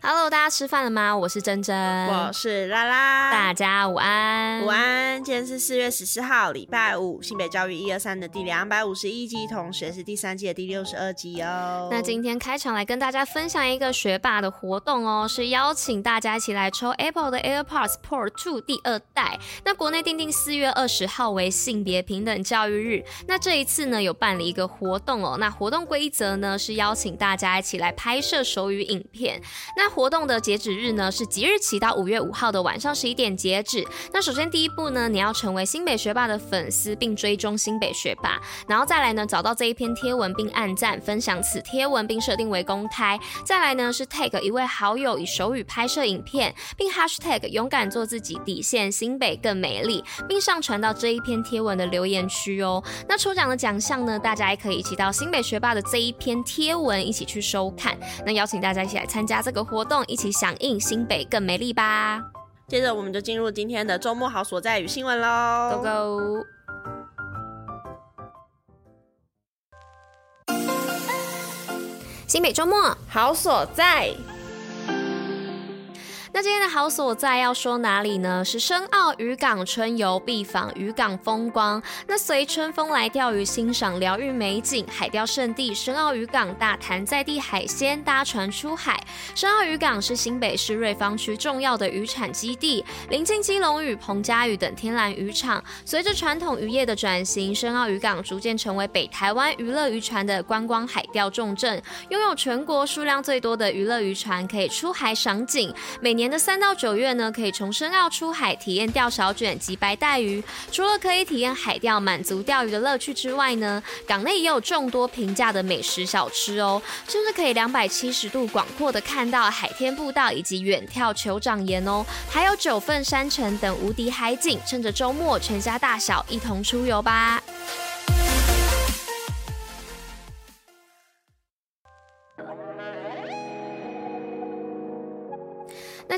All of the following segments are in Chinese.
Hello，大家吃饭了吗？我是珍珍，我是拉拉，大家午安，午安。今天是四月十四号，礼拜五，性北教育一二三的第两百五十一集，同时也是第三季的第六十二集哦。那今天开场来跟大家分享一个学霸的活动哦，是邀请大家一起来抽 Apple 的 AirPods Pro 2第二代。那国内定定四月二十号为性别平等教育日，那这一次呢有办理一个活动哦。那活动规则呢是邀请大家一起来拍摄手语影片。那活动的截止日呢是即日起到五月五号的晚上十一点截止。那首先第一步呢，你要成为新北学霸的粉丝，并追踪新北学霸，然后再来呢找到这一篇贴文并按赞分享此贴文，并设定为公开。再来呢是 tag 一位好友以手语拍摄影片，并 hashtag 勇敢做自己底线新北更美丽，并上传到这一篇贴文的留言区哦。那抽奖的奖项呢，大家也可以一起到新北学霸的这一篇贴文一起去收看。那邀请大家一起来参加这个活。活动一起响应新北更美丽吧！接着我们就进入今天的周末好所在与新闻喽，Go Go！新北周末好所在。那今天的好所在要说哪里呢？是深澳渔港春游必访渔港风光。那随春风来钓鱼，欣赏疗愈美景，海钓圣地深澳渔港大潭在地海鲜，搭船出海。深澳渔港是新北市瑞芳区重要的渔产基地，临近基隆屿、彭佳屿等天然渔场。随着传统渔业的转型，深澳渔港逐渐成为北台湾娱乐渔船的观光海钓重镇，拥有全国数量最多的娱乐渔船，可以出海赏景。每年的三到九月呢，可以从深澳出海体验钓小卷及白带鱼。除了可以体验海钓、满足钓鱼的乐趣之外呢，港内也有众多平价的美食小吃哦，甚至可以两百七十度广阔的看到海天步道以及远眺酋长岩哦，还有九份山城等无敌海景。趁着周末，全家大小一同出游吧。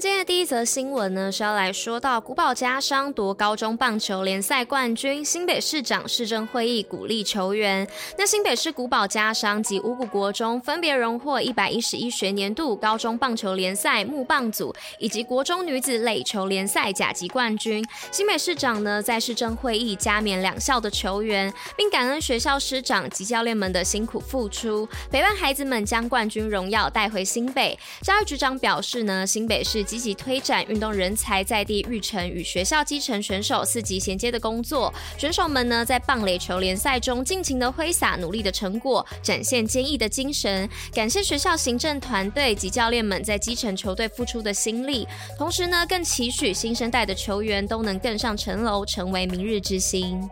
今天的第一则新闻呢，是要来说到古堡家商夺高中棒球联赛冠军，新北市长市政会议鼓励球员。那新北市古堡家商及五股国中分别荣获一百一十一学年度高中棒球联赛木棒组以及国中女子垒球联赛甲级冠军。新北市长呢，在市政会议加冕两校的球员，并感恩学校师长及教练们的辛苦付出，陪伴孩子们将冠军荣耀带回新北。教育局长表示呢，新北市。积极推展运动人才在地育成与学校基层选手四级衔接的工作，选手们呢在棒垒球联赛中尽情的挥洒努力的成果，展现坚毅的精神。感谢学校行政团队及教练们在基层球队付出的心力，同时呢更期许新生代的球员都能更上层楼，成为明日之星。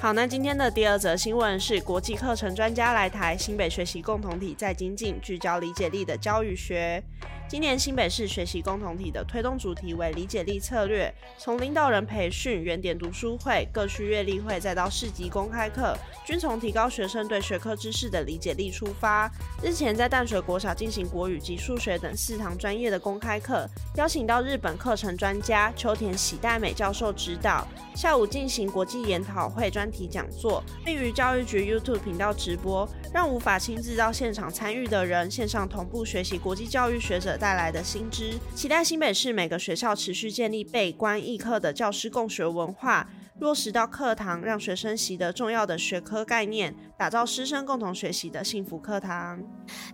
好，那今天的第二则新闻是国际课程专家来台，新北学习共同体在精进，聚焦理解力的教育学。今年新北市学习共同体的推动主题为理解力策略，从领导人培训、原点读书会、各区月例会，再到市级公开课，均从提高学生对学科知识的理解力出发。日前在淡水国小进行国语及数学等四堂专业的公开课，邀请到日本课程专家秋田喜代美教授指导。下午进行国际研讨会专题讲座，并于教育局 YouTube 频道直播，让无法亲自到现场参与的人线上同步学习国际教育学者带来的新知，期待新北市每个学校持续建立备观议课的教师共学文化。落实到课堂，让学生习得重要的学科概念，打造师生共同学习的幸福课堂。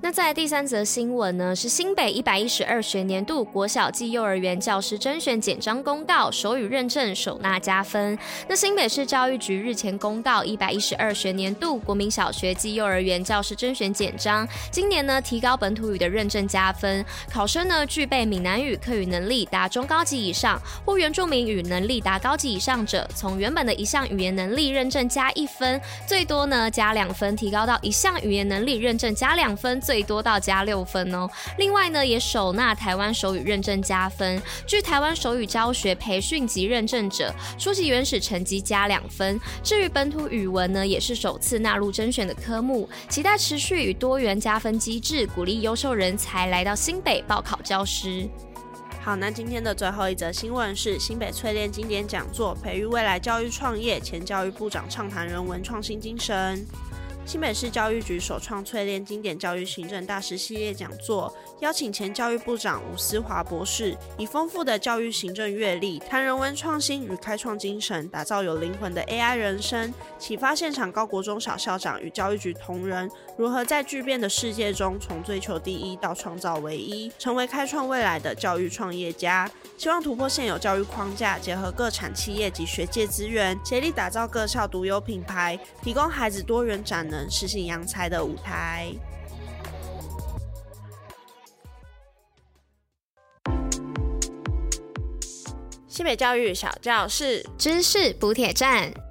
那在第三则新闻呢，是新北一百一十二学年度国小暨幼儿园教师甄选简章公告，手语认证首纳加分。那新北市教育局日前公告，一百一十二学年度国民小学暨幼儿园教师甄选简章，今年呢提高本土语的认证加分，考生呢具备闽南语课语能力达中高级以上，或原住民语能力达高级以上者，从原本的一项语言能力认证加一分，最多呢加两分，提高到一项语言能力认证加两分，最多到加六分哦。另外呢，也首纳台湾手语认证加分，具台湾手语教学培训及认证者，初级原始成绩加两分。至于本土语文呢，也是首次纳入甄选的科目，期待持续与多元加分机制，鼓励优秀人才来到新北报考教师。好，那今天的最后一则新闻是新北淬炼经典讲座，培育未来教育创业，前教育部长畅谈人文创新精神。新北市教育局首创淬炼经典教育行政大师系列讲座，邀请前教育部长吴思华博士，以丰富的教育行政阅历，谈人文创新与开创精神，打造有灵魂的 AI 人生，启发现场高国中小校长与教育局同仁，如何在巨变的世界中，从追求第一到创造唯一，成为开创未来的教育创业家。希望突破现有教育框架，结合各产企业及学界资源，协力打造各校独有品牌，提供孩子多元展能。实行阳才的舞台。西北教育小教室知识补铁站。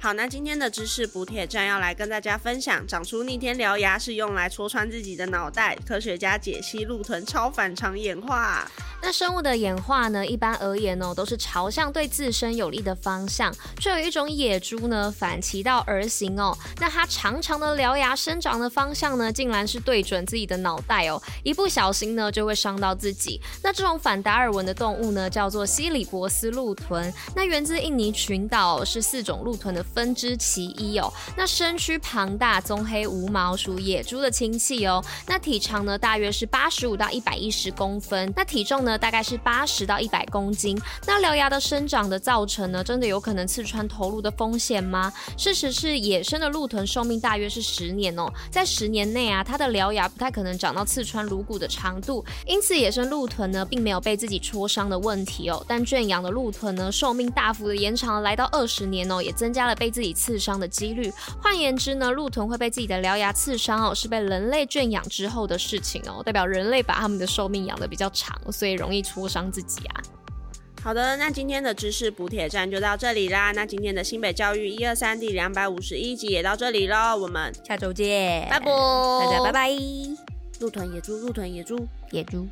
好，那今天的知识补铁站要来跟大家分享，长出逆天獠牙是用来戳穿自己的脑袋。科学家解析鹿豚超反常演化。那生物的演化呢，一般而言呢，都是朝向对自身有利的方向。却有一种野猪呢，反其道而行哦。那它长长的獠牙生长的方向呢，竟然是对准自己的脑袋哦。一不小心呢，就会伤到自己。那这种反达尔文的动物呢，叫做西里伯斯鹿豚。那源自印尼群岛，是四种鹿豚的分支其一哦。那身躯庞大，棕黑无毛，属野猪的亲戚哦。那体长呢，大约是八十五到一百一十公分。那体重呢？大概是八十到一百公斤。那獠牙的生长的造成呢，真的有可能刺穿头颅的风险吗？事实是，野生的鹿豚寿命大约是十年哦，在十年内啊，它的獠牙不太可能长到刺穿颅骨的长度，因此野生鹿豚呢，并没有被自己戳伤的问题哦。但圈养的鹿豚呢，寿命大幅的延长来到二十年哦，也增加了被自己刺伤的几率。换言之呢，鹿豚会被自己的獠牙刺伤哦，是被人类圈养之后的事情哦，代表人类把他们的寿命养得比较长，所以。容易戳伤自己啊！好的，那今天的知识补铁站就到这里啦。那今天的新北教育一二三第两百五十一集也到这里喽，我们下周见，拜拜，大家拜拜。鹿豚野猪，鹿豚野猪，野猪。